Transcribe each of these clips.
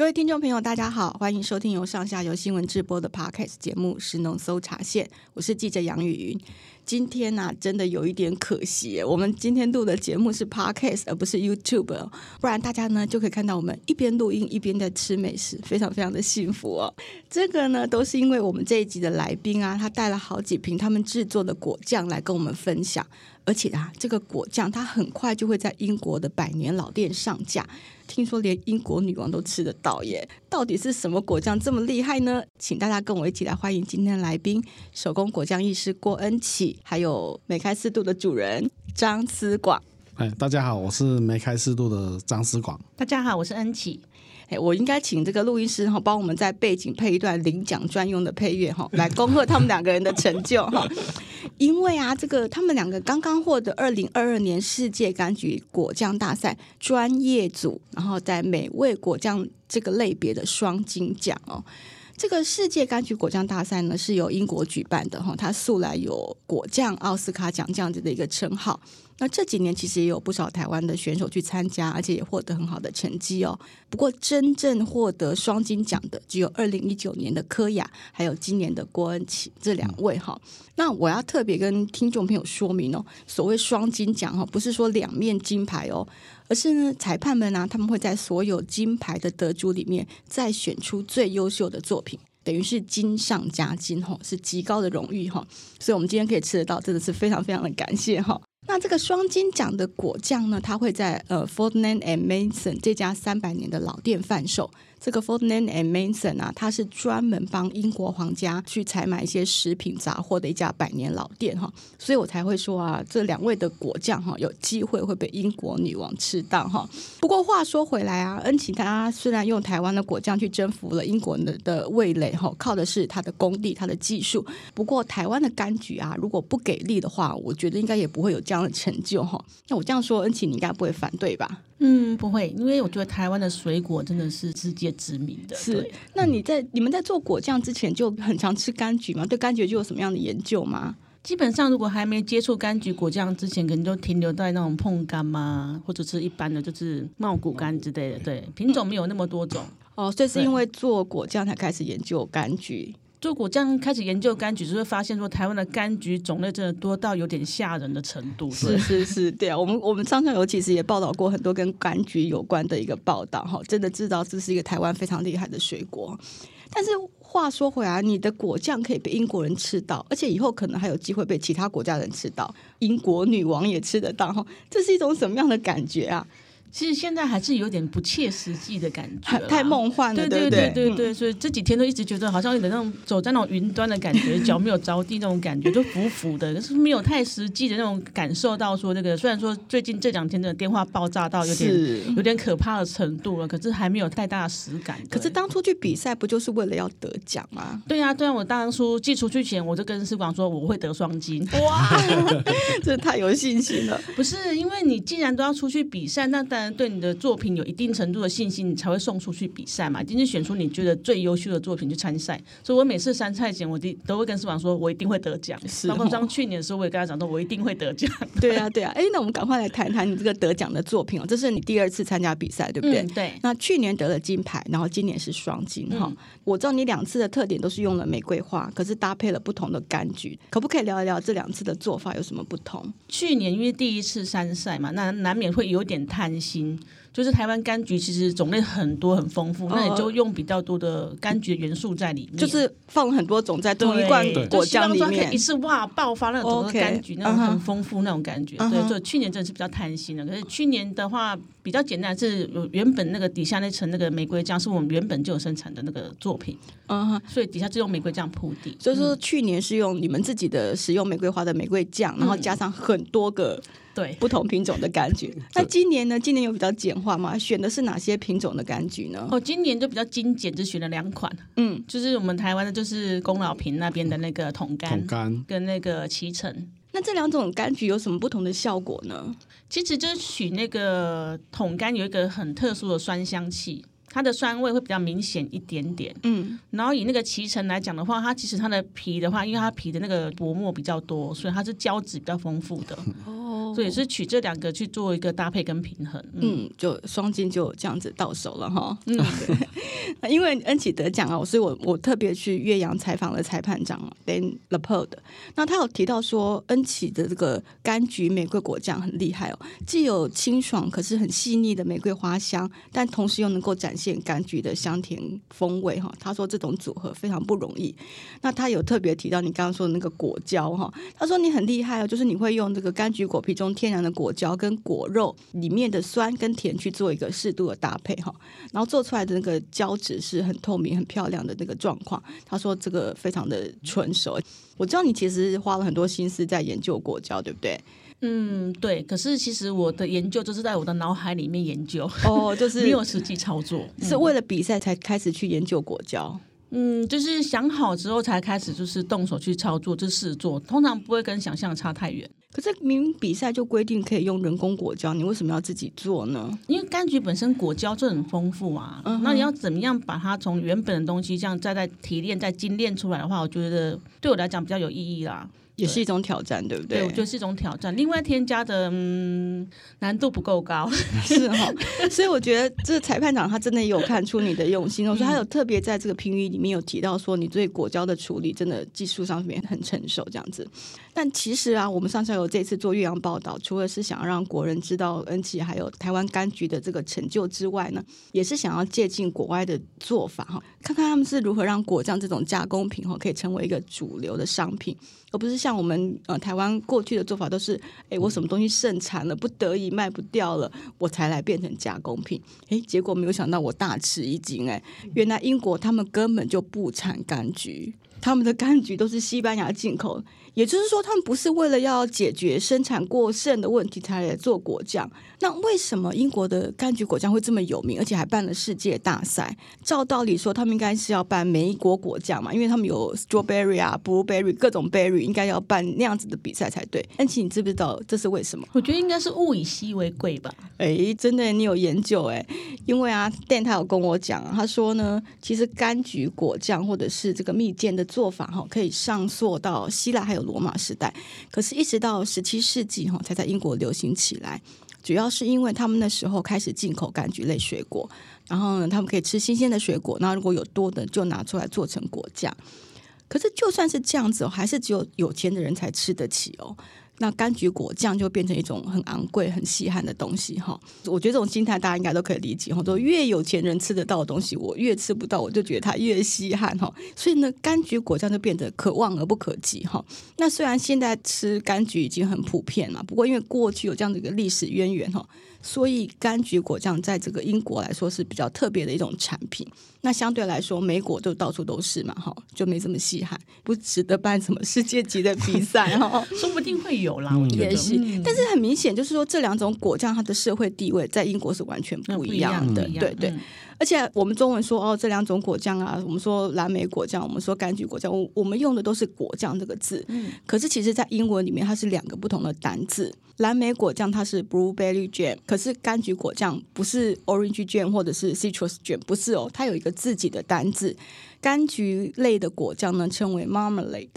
各位听众朋友，大家好，欢迎收听由上下游新闻制播的 Podcast 节目《食农搜查线》，我是记者杨雨云。今天呢、真的有一点可惜，我们今天录的节目是 Podcast 而不是 YouTube，不然大家呢就可以看到我们一边录音一边在吃美食，非常非常的幸福哦。这个呢，都是因为我们这一集的来宾啊，他带了好几瓶他们制作的果酱来跟我们分享。而且啊，这个果酱它很快就会在英国的百年老店上架，听说连英国女王都吃得到耶！到底是什么果酱这么厉害呢？请大家跟我一起来欢迎今天的来宾——手工果酱艺师郭恩启，还有梅开四度的主人张思广。哎，大家好，我是梅开四度的张思广。大家好，我是恩启。哎，我应该请这个录音师哈，帮我们在背景配一段领奖专用的配乐哈，来恭贺他们两个人的成就哈。因为啊，这个他们两个刚刚获得二零二二年世界柑橘果酱大赛专业组，然后在美味果酱这个类别的双金奖哦。这个世界柑橘果酱大赛呢，是由英国举办的哈，它素来有果酱奥斯卡奖这样子的一个称号。那这几年其实也有不少台湾的选手去参加，而且也获得很好的成绩哦。不过真正获得双金奖的只有二零一九年的柯雅，还有今年的郭恩启这两位哈。那我要特别跟听众朋友说明哦，所谓双金奖哈，不是说两面金牌哦，而是呢裁判们啊，他们会在所有金牌的得主里面再选出最优秀的作品，等于是金上加金哈，是极高的荣誉哈。所以我们今天可以吃得到，真的是非常非常的感谢哈。那这个双金奖的果酱呢，它会在呃 Fortnum and Mason 这家三百年的老店贩售。这个 Fortnum and Mason 啊，它是专门帮英国皇家去采买一些食品杂货的一家百年老店哈，所以我才会说啊，这两位的果酱哈，有机会会被英国女王吃到哈。不过话说回来啊，恩琪他虽然用台湾的果酱去征服了英国人的味蕾哈，靠的是他的功力、他的技术。不过台湾的柑橘啊，如果不给力的话，我觉得应该也不会有这样的成就哈。那我这样说，恩琪你应该不会反对吧？嗯，不会，因为我觉得台湾的水果真的是世界知名的。是，那你在你们在做果酱之前就很常吃柑橘吗？对柑橘就有什么样的研究吗？基本上，如果还没接触柑橘果酱之前，可能就停留在那种碰柑嘛，或者是一般的就是茂谷柑之类的。对，品种没有那么多种。哦，所以是因为做果酱才开始研究柑橘。做果酱开始研究柑橘，就会发现说台湾的柑橘种类真的多到有点吓人的程度。是是是，对啊，我们我们上下游其实也报道过很多跟柑橘有关的一个报道，哈，真的知道这是一个台湾非常厉害的水果。但是话说回来，你的果酱可以被英国人吃到，而且以后可能还有机会被其他国家人吃到，英国女王也吃得到，哈，这是一种什么样的感觉啊？其实现在还是有点不切实际的感觉，太梦幻了，对对对对对，所以这几天都一直觉得好像有点那种走在那种云端的感觉，脚没有着地那种感觉，就浮浮的，就是没有太实际的那种感受到说这个。虽然说最近这两天的电话爆炸到有点有点可怕的程度了，可是还没有太大的实感。可是当初去比赛不就是为了要得奖吗？对呀对呀，我当初寄出去前我就跟思广说我会得双金，哇，这太有信心了。不是因为你既然都要出去比赛，那当对你的作品有一定程度的信心，你才会送出去比赛嘛。今天选出你觉得最优秀的作品去参赛，所以我每次参赛前，我都都会跟思广说，我一定会得奖。是、哦，包括像去年的时候，我也跟他讲说，我一定会得奖。对啊，对啊。哎，那我们赶快来谈谈你这个得奖的作品哦。这是你第二次参加比赛，对不对？嗯、对。那去年得了金牌，然后今年是双金哈、嗯。我知道你两次的特点都是用了玫瑰花，可是搭配了不同的柑橘，可不可以聊一聊这两次的做法有什么不同？去年因为第一次参赛嘛，那难免会有点贪心。就是台湾柑橘其实种类很多很丰富，那你就用比较多的柑橘的元素在里面，就是放了很多种在同一罐果酱里面，一次哇爆发那种柑橘，那种很丰富那种感觉。对，就去年真的是比较贪心的，可是去年的话比较简单，是有原本那个底下那层那个玫瑰酱是我们原本就有生产的那个作品，嗯哼，所以底下就用玫瑰酱铺底。所以说去年是用你们自己的使用玫瑰花的玫瑰酱，然后加上很多个。对，不同品种的柑橘。那今年呢？今年有比较简化吗？选的是哪些品种的柑橘呢？哦，今年就比较精简，只选了两款。嗯，就是我们台湾的，就是宫老坪那边的那个桶柑，跟那个脐橙。那这两种柑橘有什么不同的效果呢？其实就是取那个桶柑有一个很特殊的酸香气。它的酸味会比较明显一点点，嗯，然后以那个脐橙来讲的话，它其实它的皮的话，因为它皮的那个薄膜比较多，所以它是胶质比较丰富的，哦，所以是取这两个去做一个搭配跟平衡，嗯，嗯就双金就这样子到手了哈，嗯，因为恩启得奖啊，所以我我特别去岳阳采访了裁判长 Ben Leopold，那他有提到说恩启的这个柑橘玫瑰果酱很厉害哦，既有清爽可是很细腻的玫瑰花香，但同时又能够展现。现柑橘的香甜风味哈，他说这种组合非常不容易。那他有特别提到你刚刚说的那个果胶哈，他说你很厉害哦，就是你会用这个柑橘果皮中天然的果胶跟果肉里面的酸跟甜去做一个适度的搭配哈，然后做出来的那个胶质是很透明、很漂亮的那个状况。他说这个非常的纯熟。我知道你其实花了很多心思在研究果胶，对不对？嗯，对。可是其实我的研究就是在我的脑海里面研究，哦，就是 没有实际操作，是为了比赛才开始去研究果胶。嗯，就是想好之后才开始，就是动手去操作，就试做。通常不会跟想象差太远。可是明明比赛就规定可以用人工果胶，你为什么要自己做呢？因为柑橘本身果胶就很丰富啊。嗯，那你要怎么样把它从原本的东西这样再再提炼、再精炼出来的话，我觉得对我来讲比较有意义啦。也是一种挑战，对不对？对，我觉得是一种挑战。另外添加的嗯难度不够高，是哈。所以我觉得这个裁判长他真的有看出你的用心，我说他有特别在这个评语里面有提到说，你对果胶的处理真的技术上面很成熟这样子。但其实啊，我们上下游这次做岳阳报道，除了是想要让国人知道恩启还有台湾柑橘的这个成就之外呢，也是想要借鉴国外的做法哈，看看他们是如何让果酱这种加工品哈可以成为一个主流的商品。而不是像我们呃台湾过去的做法都是，哎，我什么东西盛产了，不得已卖不掉了，我才来变成加工品。哎，结果没有想到我大吃一惊，哎，原来英国他们根本就不产柑橘，他们的柑橘都是西班牙进口。也就是说，他们不是为了要解决生产过剩的问题才来做果酱。那为什么英国的柑橘果酱会这么有名，而且还办了世界大赛？照道理说，他们应该是要办美国果酱嘛，因为他们有 strawberry 啊、blueberry 各种 berry，应该要办那样子的比赛才对。恩琪，你知不知道这是为什么？我觉得应该是物以稀为贵吧。哎，真的，你有研究哎？因为啊，Dan 他有跟我讲，他说呢，其实柑橘果酱或者是这个蜜饯的做法哈，可以上溯到希腊还有。罗马时代，可是，一直到十七世纪哈，才在英国流行起来。主要是因为他们那时候开始进口柑橘类水果，然后呢，他们可以吃新鲜的水果，那如果有多的，就拿出来做成果酱。可是，就算是这样子，还是只有有钱的人才吃得起哦。那柑橘果酱就变成一种很昂贵、很稀罕的东西哈。我觉得这种心态大家应该都可以理解哈。越有钱人吃得到的东西，我越吃不到，我就觉得它越稀罕哈。所以呢，柑橘果酱就变得可望而不可及哈。那虽然现在吃柑橘已经很普遍了，不过因为过去有这样的一个历史渊源哈。所以柑橘果酱在这个英国来说是比较特别的一种产品。那相对来说，美果就到处都是嘛，哈，就没这么稀罕，不值得办什么世界级的比赛 哈。说不定会有啦，我觉得。也是，但是很明显就是说，这两种果酱它的社会地位在英国是完全不一样的，对对。而且我们中文说哦，这两种果酱啊，我们说蓝莓果酱，我们说柑橘果酱，我我们用的都是果酱这个字。嗯。可是其实，在英文里面，它是两个不同的单字。蓝莓果酱它是 blueberry jam，可是柑橘果酱不是 orange jam 或者是 citrus jam，不是哦，它有一个自己的单字。柑橘类的果酱呢，称为 marmalade，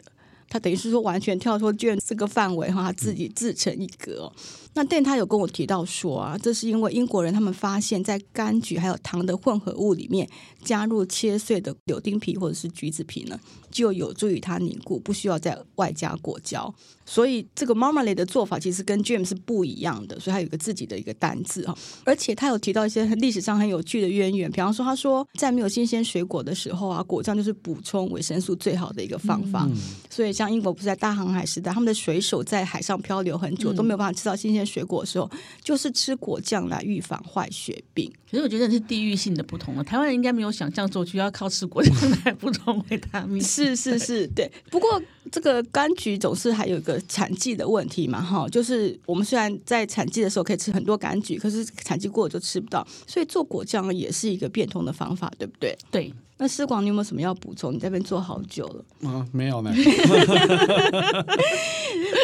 它等于是说完全跳脱 jam 这个范围哈，它自己自成一格哦。那但他有跟我提到说啊，这是因为英国人他们发现，在柑橘还有糖的混合物里面加入切碎的柳丁皮或者是橘子皮呢，就有助于它凝固，不需要再外加果胶。所以这个 marmalade 的做法其实跟 jam 是不一样的，所以它有个自己的一个单字哈。而且他有提到一些历史上很有趣的渊源，比方说他说在没有新鲜水果的时候啊，果酱就是补充维生素最好的一个方法。嗯、所以像英国不是在大航海时代，他们的水手在海上漂流很久，都没有办法吃到新鲜。水果的时候，就是吃果酱来预防坏血病。可是我觉得是地域性的不同了。台湾人应该没有想象中，需要靠吃果酱来补充维他命。是是是，对。不过这个柑橘总是还有一个产季的问题嘛，哈，就是我们虽然在产季的时候可以吃很多柑橘，可是产季过了就吃不到，所以做果酱也是一个变通的方法，对不对？对。那施广，你有没有什么要补充？你在这边做好久了。啊，没有呢。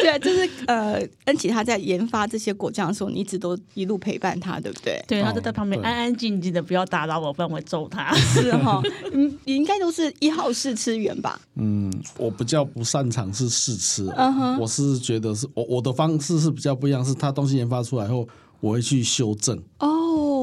对啊，就是呃，恩琪他在研发这些果酱的时候，你一直都一路陪伴他，对不对？对，他就在旁边安安静静的，不要打扰我，不然我会揍他。是哈，嗯，你应该都是一号试吃员吧？嗯，我比较不擅长是试吃，嗯哼，我是觉得是我我的方式是比较不一样，是他东西研发出来后，我会去修正。哦，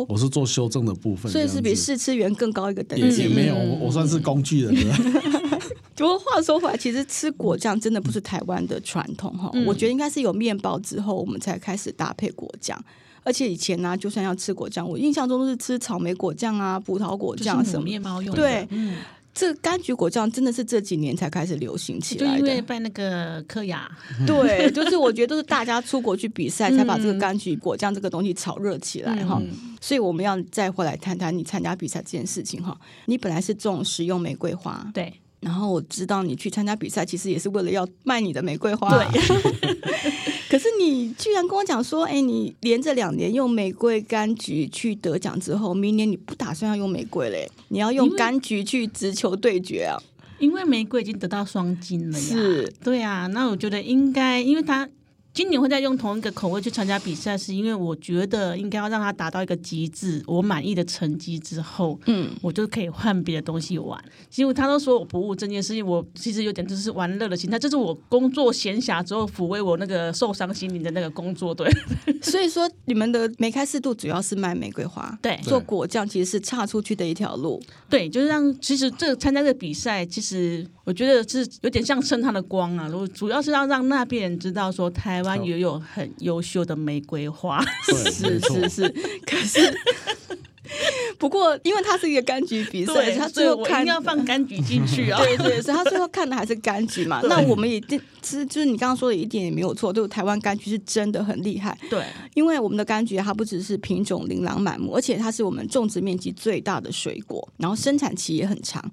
我是做修正的部分，所以是比试吃员更高一个等级。也，也没有，我我算是工具人了。不过话说回来，其实吃果酱真的不是台湾的传统哈。嗯、我觉得应该是有面包之后，我们才开始搭配果酱。而且以前呢、啊，就算要吃果酱，我印象中都是吃草莓果酱啊、葡萄果酱什么面包用的。对，嗯。这柑橘果酱真的是这几年才开始流行起来的，就因为办那个科雅，对，就是我觉得都是大家出国去比赛，才把这个柑橘果酱这个东西炒热起来哈。嗯、所以我们要再回来谈谈你参加比赛这件事情哈。你本来是种食用玫瑰花，对。然后我知道你去参加比赛，其实也是为了要卖你的玫瑰花。对。可是你居然跟我讲说，哎，你连着两年用玫瑰柑橘去得奖之后，明年你不打算要用玫瑰嘞？你要用柑橘去直球对决啊？因为玫瑰已经得到双金了呀。是。对啊，那我觉得应该，因为他。今年会再用同一个口味去参加比赛，是因为我觉得应该要让它达到一个极致，我满意的成绩之后，嗯，我就可以换别的东西玩。因为他都说我不务正业，是因为我其实有点就是玩乐的心态，这是我工作闲暇之后抚慰我那个受伤心灵的那个工作。对，所以说你们的梅开四度主要是卖玫瑰花，对，做果酱其实是岔出去的一条路，对，就是让其实这个参加这个比赛，其实我觉得是有点像蹭他的光啊，我主要是要让那边人知道说台湾。也有很优秀的玫瑰花，是是是，可是 不过，因为它是一个柑橘比赛，他最后看要放柑橘进去啊，对对，所以他最后看的还是柑橘嘛。那我们也其实就是你刚刚说的一点也没有错，就是台湾柑橘是真的很厉害。对，因为我们的柑橘它不只是品种琳琅满目，而且它是我们种植面积最大的水果，然后生产期也很长。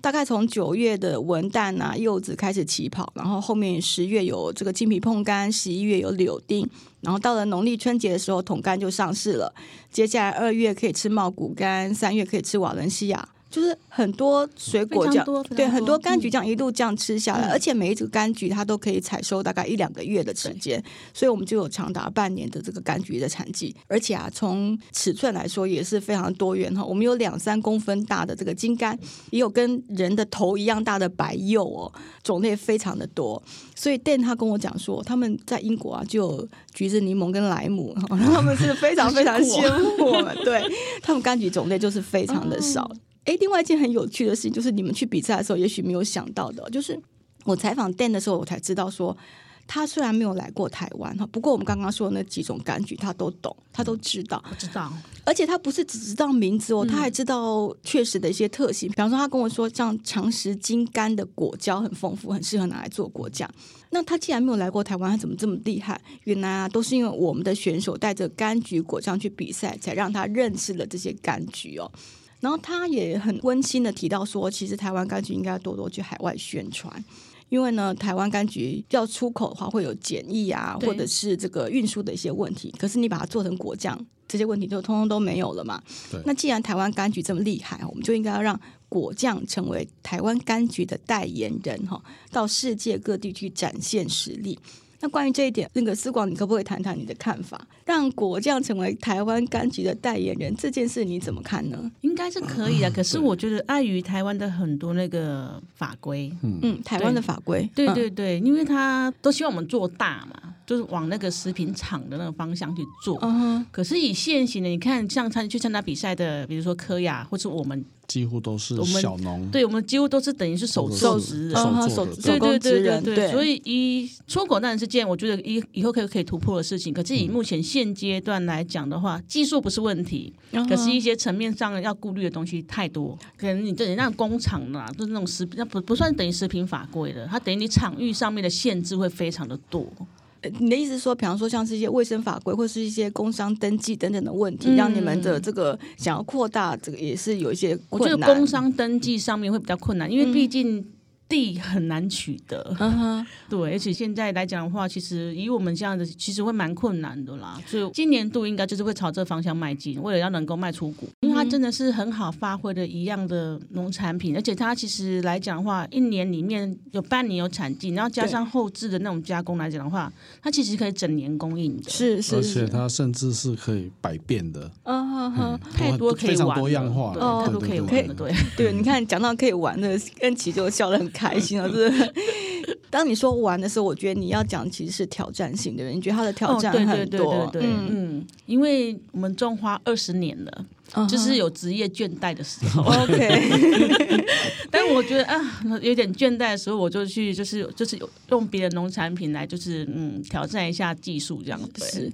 大概从九月的文旦啊、柚子开始起跑，然后后面十月有这个金皮椪柑，十一月有柳丁，然后到了农历春节的时候，桶柑就上市了。接下来二月可以吃茂谷柑，三月可以吃瓦伦西亚。就是很多水果酱，对，很多柑橘酱一路这样吃下来，嗯、而且每一只柑橘它都可以采收大概一两个月的时间，所以我们就有长达半年的这个柑橘的产季。而且啊，从尺寸来说也是非常多元哈。我们有两三公分大的这个金柑，也有跟人的头一样大的白柚哦，种类非常的多。所以 Dan 他跟我讲说，他们在英国啊就有橘子、柠檬跟莱姆，他们是非常非常 羡慕我们，对他们柑橘种类就是非常的少。嗯哎，另外一件很有趣的事情，就是你们去比赛的时候，也许没有想到的，就是我采访 Dan 的时候，我才知道说，他虽然没有来过台湾哈，不过我们刚刚说的那几种柑橘，他都懂，他都知道，我知道。而且他不是只知道名字哦，他还知道确实的一些特性。嗯、比方说，他跟我说，像长石金柑的果胶很丰富，很适合拿来做果酱。那他既然没有来过台湾，他怎么这么厉害？原来啊，都是因为我们的选手带着柑橘果酱去比赛，才让他认识了这些柑橘哦。然后他也很温馨的提到说，其实台湾柑橘应该要多多去海外宣传，因为呢，台湾柑橘要出口的话会有检疫啊，或者是这个运输的一些问题。可是你把它做成果酱，这些问题就通通都没有了嘛。那既然台湾柑橘这么厉害，我们就应该要让果酱成为台湾柑橘的代言人哈，到世界各地去展现实力。那关于这一点，那个思广，你可不可以谈谈你的看法？让果酱成为台湾柑橘的代言人这件事，你怎么看呢？应该是可以的，可是我觉得碍于台湾的很多那个法规，嗯，台湾的法规，对对对，因为他都希望我们做大嘛，就是往那个食品厂的那个方向去做。嗯。可是以现行的，你看像参去参加比赛的，比如说科雅或者我们。几乎都是小农，对，我们几乎都是等于是手手职人，手对对对对对，所以一出口当然是件我觉得以以后可以可以突破的事情。可是以目前现阶段来讲的话，技术不是问题，可是一些层面上要顾虑的东西太多。可能你这里那工厂啦，就是那种食品，那不不算等于食品法规的，它等于你场域上面的限制会非常的多。你的意思是说，比方说像是一些卫生法规，或是一些工商登记等等的问题，嗯、让你们的这个想要扩大，这个也是有一些困难。我觉得工商登记上面会比较困难，因为毕竟地很难取得。嗯哼，对，而且现在来讲的话，其实以我们这样的，其实会蛮困难的啦。所以今年度应该就是会朝这方向迈进，为了要能够卖出股，因为它真的是很好发挥的一样的农产品，而且它其实来讲的话，一年里面有半年有产季，然后加上后置的那种加工来讲的话，它其实可以整年供应的。是是，而且它甚至是可以百变的。嗯哼哼，太多可以玩，非常多样化，对，太多可以玩的，对对。你看，讲到可以玩的，恩琪就笑得很开心了，是不是？当你说玩的时候，我觉得你要讲其实是挑战性的人，你觉得他的挑战很多，哦、对对对对对嗯，嗯，因为我们种花二十年了，uh. 就是有职业倦怠的时候。OK，但我觉得啊，有点倦怠的时候，我就去就是就是用别的农产品来就是嗯挑战一下技术这样子。是，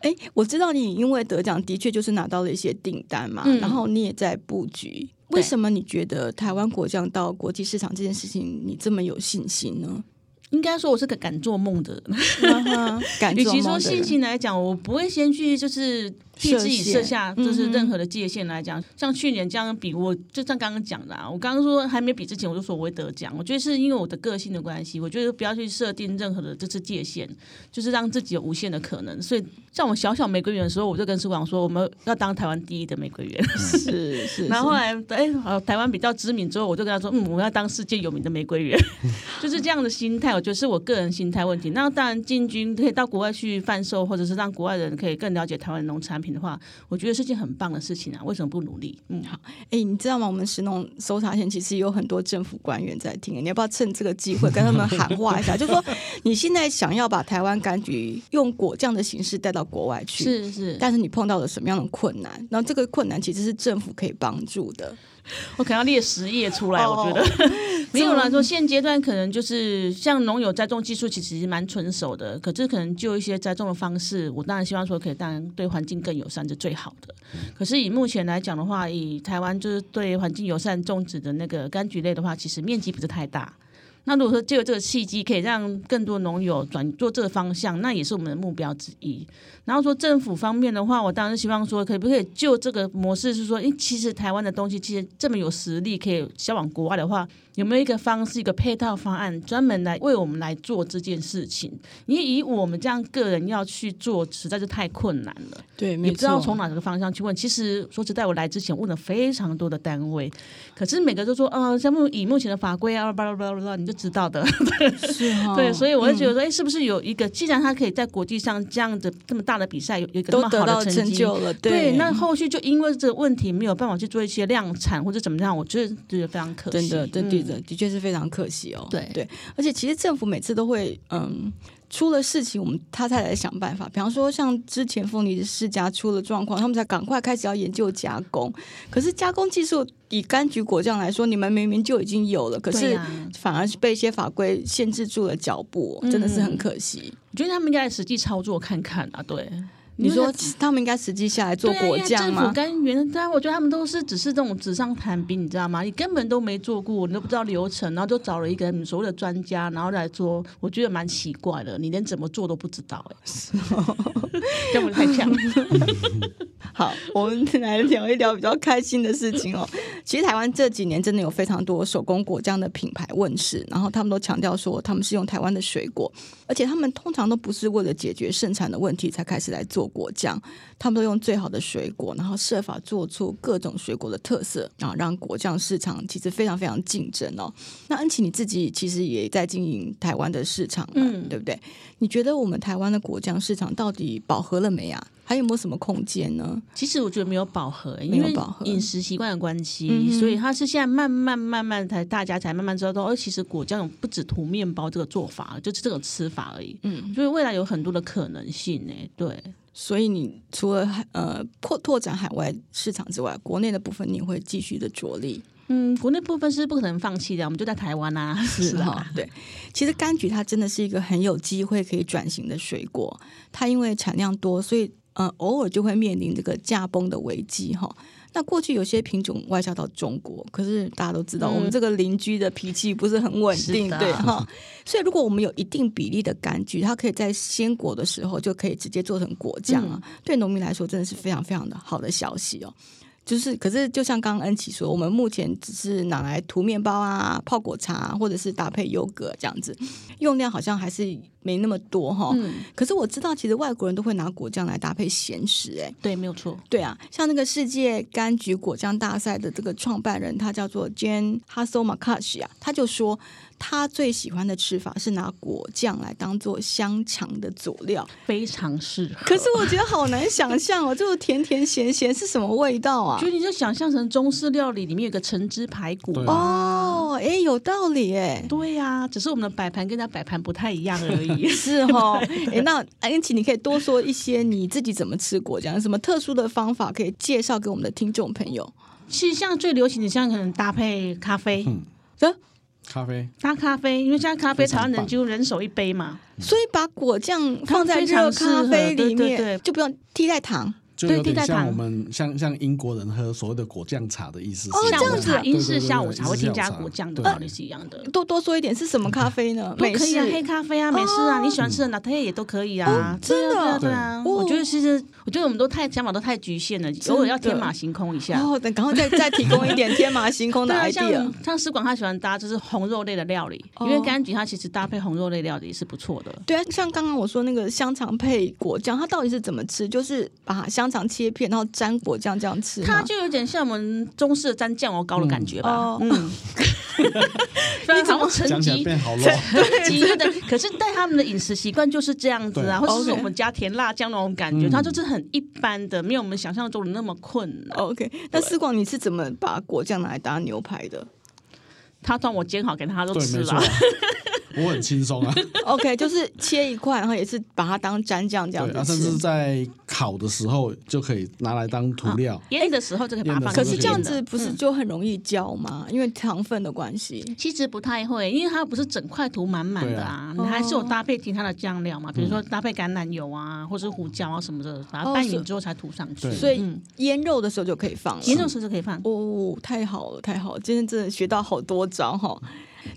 哎，我知道你因为得奖的确就是拿到了一些订单嘛，嗯、然后你也在布局。为什么你觉得台湾果酱到国际市场这件事情你这么有信心呢？应该说我是个敢做梦的人，敢与其说信心来讲，我不会先去就是。替自己设下就是任何的界限来讲，像去年这样比，我就像刚刚讲的，啊，我刚刚说还没比之前，我就说我会得奖。我觉得是因为我的个性的关系，我觉得不要去设定任何的这次界限，就是让自己有无限的可能。所以，像我小小玫瑰园的时候，我就跟书广说，我们要当台湾第一的玫瑰园。是是。然后后来，哎，好，台湾比较知名之后，我就跟他说，嗯，我们要当世界有名的玫瑰园。就是这样的心态，我觉得是我个人心态问题。那当然，进军可以到国外去贩售，或者是让国外人可以更了解台湾农产品的话，我觉得是件很棒的事情啊！为什么不努力？嗯，好，哎，你知道吗？我们石农搜查线其实有很多政府官员在听，你要不要趁这个机会跟他们喊话一下？就说，你现在想要把台湾柑橘用果酱的形式带到国外去，是是，但是你碰到了什么样的困难？然后这个困难其实是政府可以帮助的。我可能要列十页出来，我觉得、哦、没有啦。说现阶段可能就是像农友栽种技术其实蛮纯熟的，可是可能就一些栽种的方式，我当然希望说可以当然对环境更友善是最好的。可是以目前来讲的话，以台湾就是对环境友善种植的那个柑橘类的话，其实面积不是太大。那如果说就这个契机，可以让更多农友转做这个方向，那也是我们的目标之一。然后说政府方面的话，我当然希望说，可不可以就这个模式，是说，诶，其实台湾的东西其实这么有实力，可以销往国外的话。有没有一个方式，一个配套方案，专门来为我们来做这件事情？因为以我们这样个人要去做，实在是太困难了。对，也不知道从哪个方向去问。其实说实在，我来之前问了非常多的单位，可是每个都说，呃，像目以目前的法规啊，巴拉巴拉巴拉，你就知道的。是哦。对，所以我就觉得说，哎、嗯，是不是有一个？既然他可以在国际上这样子这么大的比赛有有一个那么好的成绩了对，对，那后续就因为这个问题没有办法去做一些量产或者怎么样，我觉得觉得非常可惜。真的，对的，的确是非常。可惜哦，对对，而且其实政府每次都会，嗯，出了事情，我们他才来想办法。比方说，像之前凤梨世家出了状况，他们才赶快开始要研究加工。可是加工技术以柑橘果酱来说，你们明明就已经有了，可是反而是被一些法规限制住了脚步，真的是很可惜。嗯，我觉得他们应该实际操作看看啊，对。你说他们应该实际下来做果酱吗？政府柑园，但我觉得他们都是只是这种纸上谈兵，你知道吗？你根本都没做过，你都不知道流程，然后就找了一个所谓的专家，然后来做，我觉得蛮奇怪的。你连怎么做都不知道，哎，是太像。好，我们来聊一聊比较开心的事情哦。其实台湾这几年真的有非常多手工果酱的品牌问世，然后他们都强调说他们是用台湾的水果，而且他们通常都不是为了解决生产的问题才开始来做果酱，他们都用最好的水果，然后设法做出各种水果的特色，然后让果酱市场其实非常非常竞争哦。那恩琪你自己其实也在经营台湾的市场，嗯，对不对？你觉得我们台湾的果酱市场到底饱和了没啊？还有没有什么空间呢？其实我觉得没有饱和，因为饮食习惯的关系，嗯，所以它是现在慢慢慢慢才大家才慢慢知道，哦，其实果酱不止涂面包这个做法，就是这种吃法而已。嗯，所以未来有很多的可能性呢。对，所以你除了呃扩拓展海外市场之外，国内的部分你会继续的着力。嗯，国内部分是不可能放弃的，我们就在台湾啊，是哈。对，其实柑橘它真的是一个很有机会可以转型的水果，它因为产量多，所以。嗯，偶尔就会面临这个驾崩的危机哈。那过去有些品种外销到中国，可是大家都知道，嗯、我们这个邻居的脾气不是很稳定，对 哈。所以如果我们有一定比例的柑橘，它可以在鲜果的时候就可以直接做成果酱啊，嗯、对农民来说真的是非常非常的好的消息哦。就是，可是就像刚刚恩琪说，我们目前只是拿来涂面包啊、泡果茶，或者是搭配优格这样子，用量好像还是没那么多哈。嗯。可是我知道，其实外国人都会拿果酱来搭配咸食，哎，对，没有错。对啊，像那个世界柑橘果酱大赛的这个创办人，他叫做 Jane Hassel-Makash 啊，他就说。他最喜欢的吃法是拿果酱来当做香肠的佐料，非常适合。可是我觉得好难想象哦，就是甜甜咸咸是什么味道啊？就你就想象成中式料理里面有个橙汁排骨哦，哎，有道理哎。对呀、啊，只是我们的摆盘跟人家摆盘不太一样而已。是哈、哦，哎，那安琪，你可以多说一些你自己怎么吃果酱，有什么特殊的方法可以介绍给我们的听众朋友？其实像最流行的，像可能搭配咖啡，嗯。咖啡，搭咖啡，因为现在咖啡台湾人几乎人手一杯嘛，所以把果酱放在热咖啡里面，对对对，就不用替代糖。就有点像我们像像英国人喝所谓的果酱茶的意思。哦，这样子，英式下午茶会添加果酱的道理是一样的。多多说一点，是什么咖啡呢？都可以啊，黑咖啡啊，美式啊，你喜欢吃的拿铁也都可以啊。真的，对啊。我觉得其实，我觉得我们都太想法都太局限了，偶尔要天马行空一下。哦，等赶快再再提供一点天马行空的 idea。像像士广他喜欢搭就是红肉类的料理，因为柑橘它其实搭配红肉类料理是不错的。对啊，像刚刚我说那个香肠配果酱，它到底是怎么吃？就是把香肠切片，然后。沾果酱这样吃，它就有点像我们中式的沾酱油膏的感觉吧。嗯，你怎么讲起来变好肉？对的。可是，但他们的饮食习惯就是这样子啊，或者是我们加甜辣酱那种感觉，它就是很一般的，没有我们想象中的那么困难。OK，那思广你是怎么把果酱拿来搭牛排的？他当我煎好给他都吃了。我很轻松啊，OK，就是切一块，然后也是把它当蘸酱这样子，对，甚至在烤的时候就可以拿来当涂料，腌的时候就可以把它放。可是这样子不是就很容易焦吗？因为糖分的关系。其实不太会，因为它不是整块涂满满的啊，你还是有搭配其他的酱料嘛，比如说搭配橄榄油啊，或者是胡椒啊什么的，把它拌匀之后才涂上去。所以腌肉的时候就可以放了，腌肉时候就可以放。哦，太好了，太好了，今天真的学到好多招哈。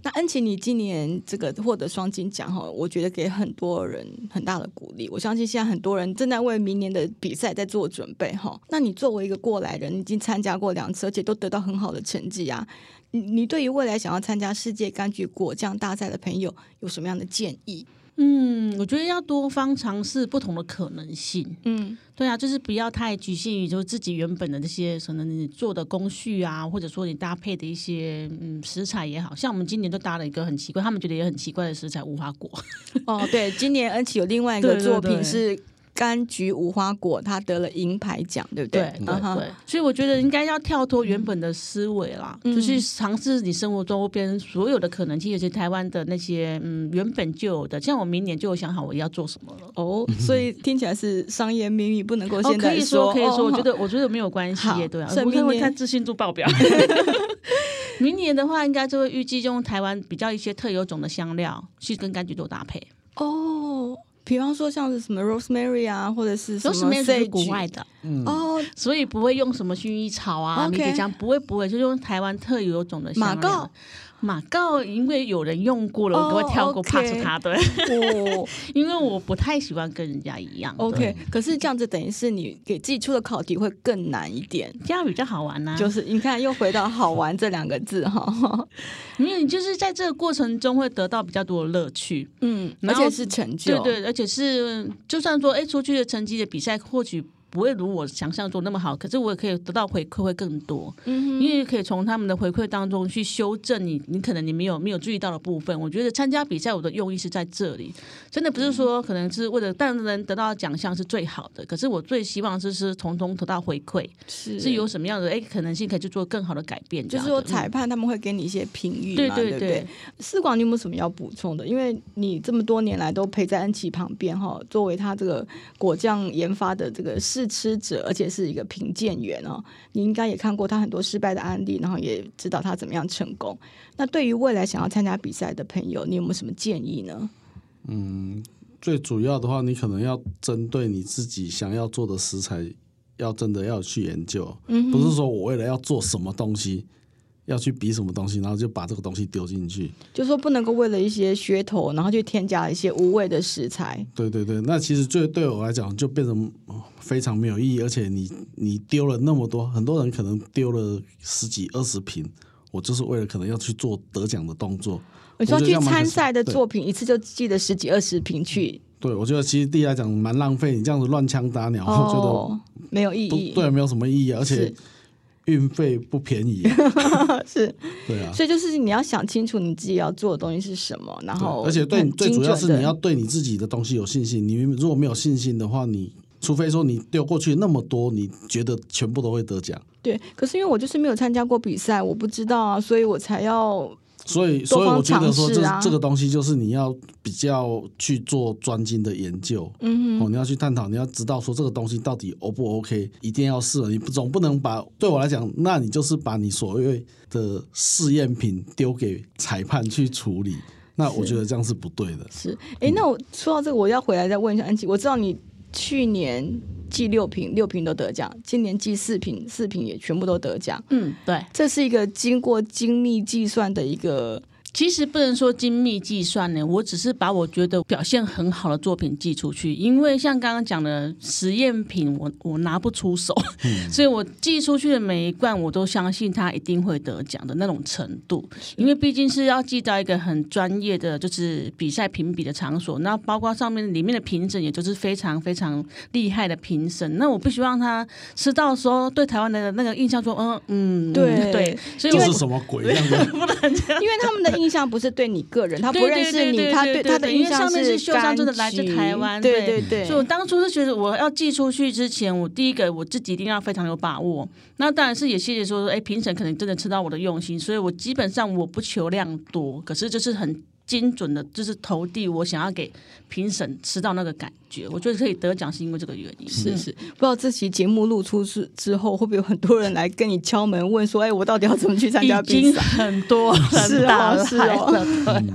那恩琪，你今年这个获得双金奖哈，我觉得给很多人很大的鼓励。我相信现在很多人正在为明年的比赛在做准备哈。那你作为一个过来人，已经参加过两次，而且都得到很好的成绩啊。你你对于未来想要参加世界柑橘果酱大赛的朋友有什么样的建议？嗯，我觉得要多方尝试不同的可能性。嗯，对啊，就是不要太局限于就自己原本的那些可能你做的工序啊，或者说你搭配的一些嗯食材也好，像我们今年都搭了一个很奇怪，他们觉得也很奇怪的食材——无花果。哦，对，今年恩琪有另外一个作品是。柑橘无花果，它得了银牌奖，对不对？对对对，所以我觉得应该要跳脱原本的思维啦，嗯、就去尝试你生活周边所有的可能性，尤其台湾的那些嗯原本就有的。像我明年就有想好我要做什么了。哦，所以听起来是商业秘密，不能够现在说。哦、可以说，可以说，我觉得我觉得没有关系，好对啊。所以明年自信度爆表。明年的话，应该就会预计用台湾比较一些特有种的香料去跟柑橘做搭配。哦。比方说像是什么 rosemary 啊，或者是什么 sage 是国外的，嗯、哦，所以不会用什么薰衣草啊、迷迭香，不会不会，就用台湾特有种的香料。马告马告，因为有人用过了，我都会跳过 pass 它。对，哦，因为我不太喜欢跟人家一样。OK，可是这样子等于是你给自己出的考题会更难一点，这样比较好玩呢。就是你看，又回到好玩这两个字哈。因为你就是在这个过程中会得到比较多的乐趣，嗯，而且是成就，对对，而且是就算说哎，出去的成绩的比赛或许。不会如我想象中那么好，可是我也可以得到回馈会更多，嗯哼，因为可以从他们的回馈当中去修正你，你可能你没有没有注意到的部分。我觉得参加比赛，我的用意是在这里，真的不是说可能是为了但能得到奖项是最好的，可是我最希望就是从中得到回馈，是是有什么样的哎可能性可以去做更好的改变。就是说裁判他们会给你一些评语，对对对。四广，你有没有什么要补充的？因为你这么多年来都陪在恩琪旁边哈，作为他这个果酱研发的这个试吃者，而且。是一个评鉴员哦，你应该也看过他很多失败的案例，然后也知道他怎么样成功。那对于未来想要参加比赛的朋友，你有没有什么建议呢？嗯，最主要的话，你可能要针对你自己想要做的食材，要真的要去研究，嗯，不是说我为了要做什么东西，要去比什么东西，然后就把这个东西丢进去。就是说不能够为了一些噱头，然后去添加一些无谓的食材。对对对，那其实对对我来讲就变成非常没有意义，而且你你丢了那么多，很多人可能丢了十几二十瓶，我就是为了可能要去做得奖的动作。你说去参赛的作品，一次就寄了十几二十瓶去。对，我觉得其实第一来讲蛮浪费，你这样子乱枪打鸟，我觉得没有意义。对，没有什么意义，而且运费不便宜。是，对啊。所以就是你要想清楚你自己要做的东西是什么，然后而且对，最主要是你要对你自己的东西有信心。你如果没有信心的话，你除非说你丢过去那么多，你觉得全部都会得奖。对，可是因为我就是没有参加过比赛，我不知道啊，所以我才要。所以，所以我觉得说这，这、啊、这个东西就是你要比较去做专精的研究，嗯哼，哦，你要去探讨，你要知道说这个东西到底 O 不 OK，一定要试了，你总不能把对我来讲，那你就是把你所谓的试验品丢给裁判去处理，那我觉得这样是不对的。是，哎、欸，那我说到这个，我要回来再问一下安琪，我知道你去年。寄六瓶，六瓶都得奖。今年寄四瓶，四瓶也全部都得奖。嗯，对，这是一个经过精密计算的一个。其实不能说精密计算呢，我只是把我觉得表现很好的作品寄出去。因为像刚刚讲的实验品我，我我拿不出手，嗯、所以我寄出去的每一罐，我都相信它一定会得奖的那种程度。因为毕竟是要寄到一个很专业的，就是比赛评比的场所，那包括上面里面的评审，也就是非常非常厉害的评审。那我不希望他吃到的时候对台湾的那个印象说，嗯嗯，对对，所以这是什么鬼样子？不能这样，因为他们的印。印象不是对你个人，他不认识你，他对他的印象是，因为上面是秀香真的来自台湾，对对对。所以我当初是觉得我要寄出去之前，我第一个我自己一定要非常有把握。那当然是也谢谢说，哎，评审可能真的吃到我的用心，所以我基本上我不求量多，可是就是很精准的，就是投递我想要给评审吃到那个感觉。我觉得可以得奖是因为这个原因。是是，不知道这期节目录出之之后，会不会有很多人来跟你敲门问说，哎，我到底要怎么去参加比赛？很多，是啊，是哦。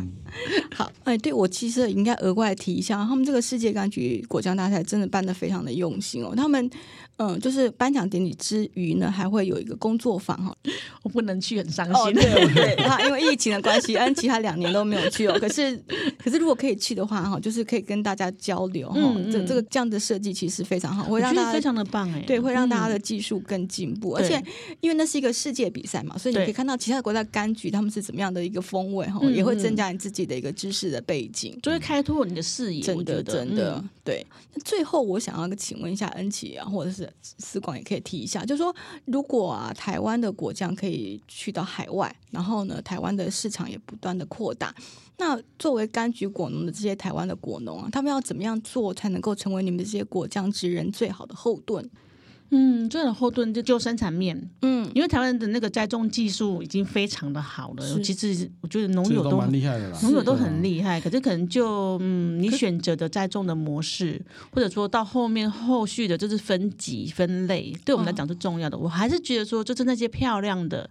嗯 好，哎，对我其实应该额外提一下，他们这个世界柑橘果酱大赛真的办的非常的用心哦。他们，嗯，就是颁奖典礼之余呢，还会有一个工作坊哈。我不能去，很伤心。哦、对对，他因为疫情的关系，安其他两年都没有去哦。可是，可是如果可以去的话哈，就是可以跟大家交流哈。嗯嗯、这这个这样的设计其实非常好，会让大家非常的棒哎。对，会让大家的技术更进步，嗯、而且因为那是一个世界比赛嘛，所以你可以看到其他国家柑橘他们是怎么样的一个风味哈，嗯、也会增加你自己的一个知识的背景，就会开拓你的视野。真的，真的，嗯、对。那最后我想要请问一下恩琪啊，或者是思广也可以提一下，就是说如果啊，台湾的果酱可以去到海外，然后呢，台湾的市场也不断的扩大，那作为柑橘果农的这些台湾的果农啊，他们要怎么样做才能够成为你们这些果酱职人最好的后盾？嗯，最的后盾就就生产面，嗯，因为台湾的那个栽种技术已经非常的好了。尤其实我觉得农友都，都蛮厉害的啦，农友都很厉害。可是可能就嗯，你选择的栽种的模式，或者说到后面后续的就是分级分类，对我们来讲是重要的。哦、我还是觉得说，就是那些漂亮的，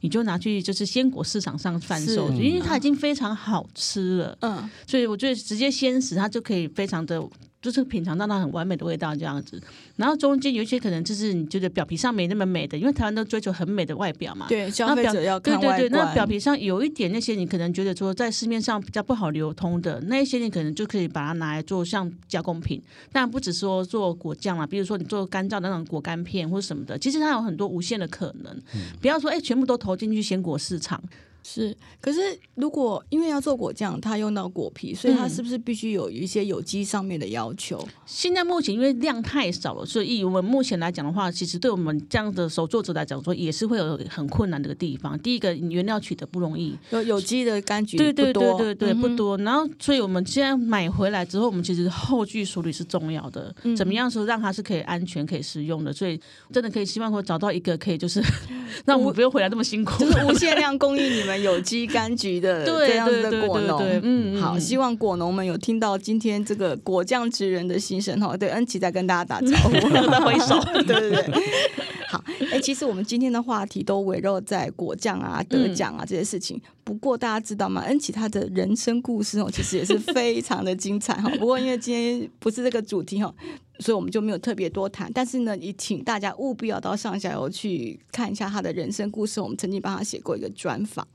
你就拿去就是鲜果市场上贩售，因为它已经非常好吃了。嗯，所以我觉得直接鲜食它就可以非常的。就是品尝到它很完美的味道这样子，然后中间有一些可能就是你觉得表皮上没那么美的，因为台湾都追求很美的外表嘛。对，消费者要看外观。对对对，那表皮上有一点那些你可能觉得说在市面上比较不好流通的那一些，你可能就可以把它拿来做像加工品。但不只说做果酱啦，比如说你做干燥的那种果干片或者什么的，其实它有很多无限的可能。嗯、不要说哎，全部都投进去鲜果市场。是，可是如果因为要做果酱，它用到果皮，所以它是不是必须有一些有机上面的要求？嗯、现在目前因为量太少了，所以以我们目前来讲的话，其实对我们这样的手作者来讲说，也是会有很困难的一个地方。第一个，原料取得不容易，有有机的柑橘对对对对对不多。然后，所以我们现在买回来之后，我们其实后续处理是重要的，嗯、怎么样说让它是可以安全可以食用的？所以真的可以希望说找到一个可以就是 让我们不用回来那么辛苦，就是无限量供应你们有机柑橘的这样子的果农，嗯，好，希望果农们有听到今天这个果酱职人的心声哈。对，恩琪在跟大家打招呼，在挥手，对对对。好，哎，其实我们今天的话题都围绕在果酱啊、得奖啊这些事情。不过大家知道吗？恩琪她的人生故事哦，其实也是非常的精彩哈。不过因为今天不是这个主题哈。所以我们就没有特别多谈。但是呢，也请大家务必要到上下游去看一下他的人生故事。我们曾经帮他写过一个专访。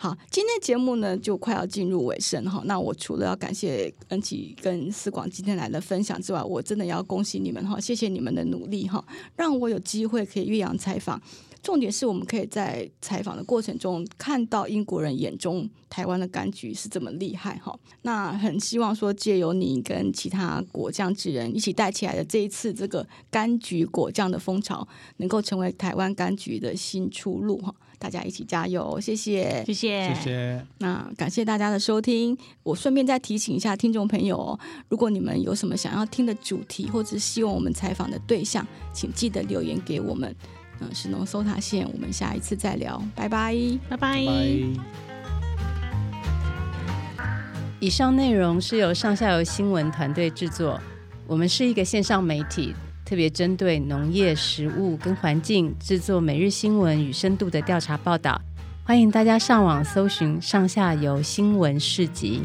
好，今天节目呢就快要进入尾声哈。那我除了要感谢恩琪跟思广今天来的分享之外，我真的要恭喜你们哈，谢谢你们的努力哈，让我有机会可以岳阳采访。重点是我们可以在采访的过程中看到英国人眼中台湾的柑橘是这么厉害哈。那很希望说借由你跟其他果酱之人一起带起来的这一次这个柑橘果酱的风潮，能够成为台湾柑橘的新出路哈。大家一起加油，谢谢，谢谢，谢谢。那感谢大家的收听。我顺便再提醒一下听众朋友，如果你们有什么想要听的主题，或者是希望我们采访的对象，请记得留言给我们。嗯，食农搜塔线，我们下一次再聊，拜拜，拜拜。以上内容是由上下游新闻团队制作，我们是一个线上媒体。特别针对农业、食物跟环境制作每日新闻与深度的调查报道，欢迎大家上网搜寻上下游新闻市集。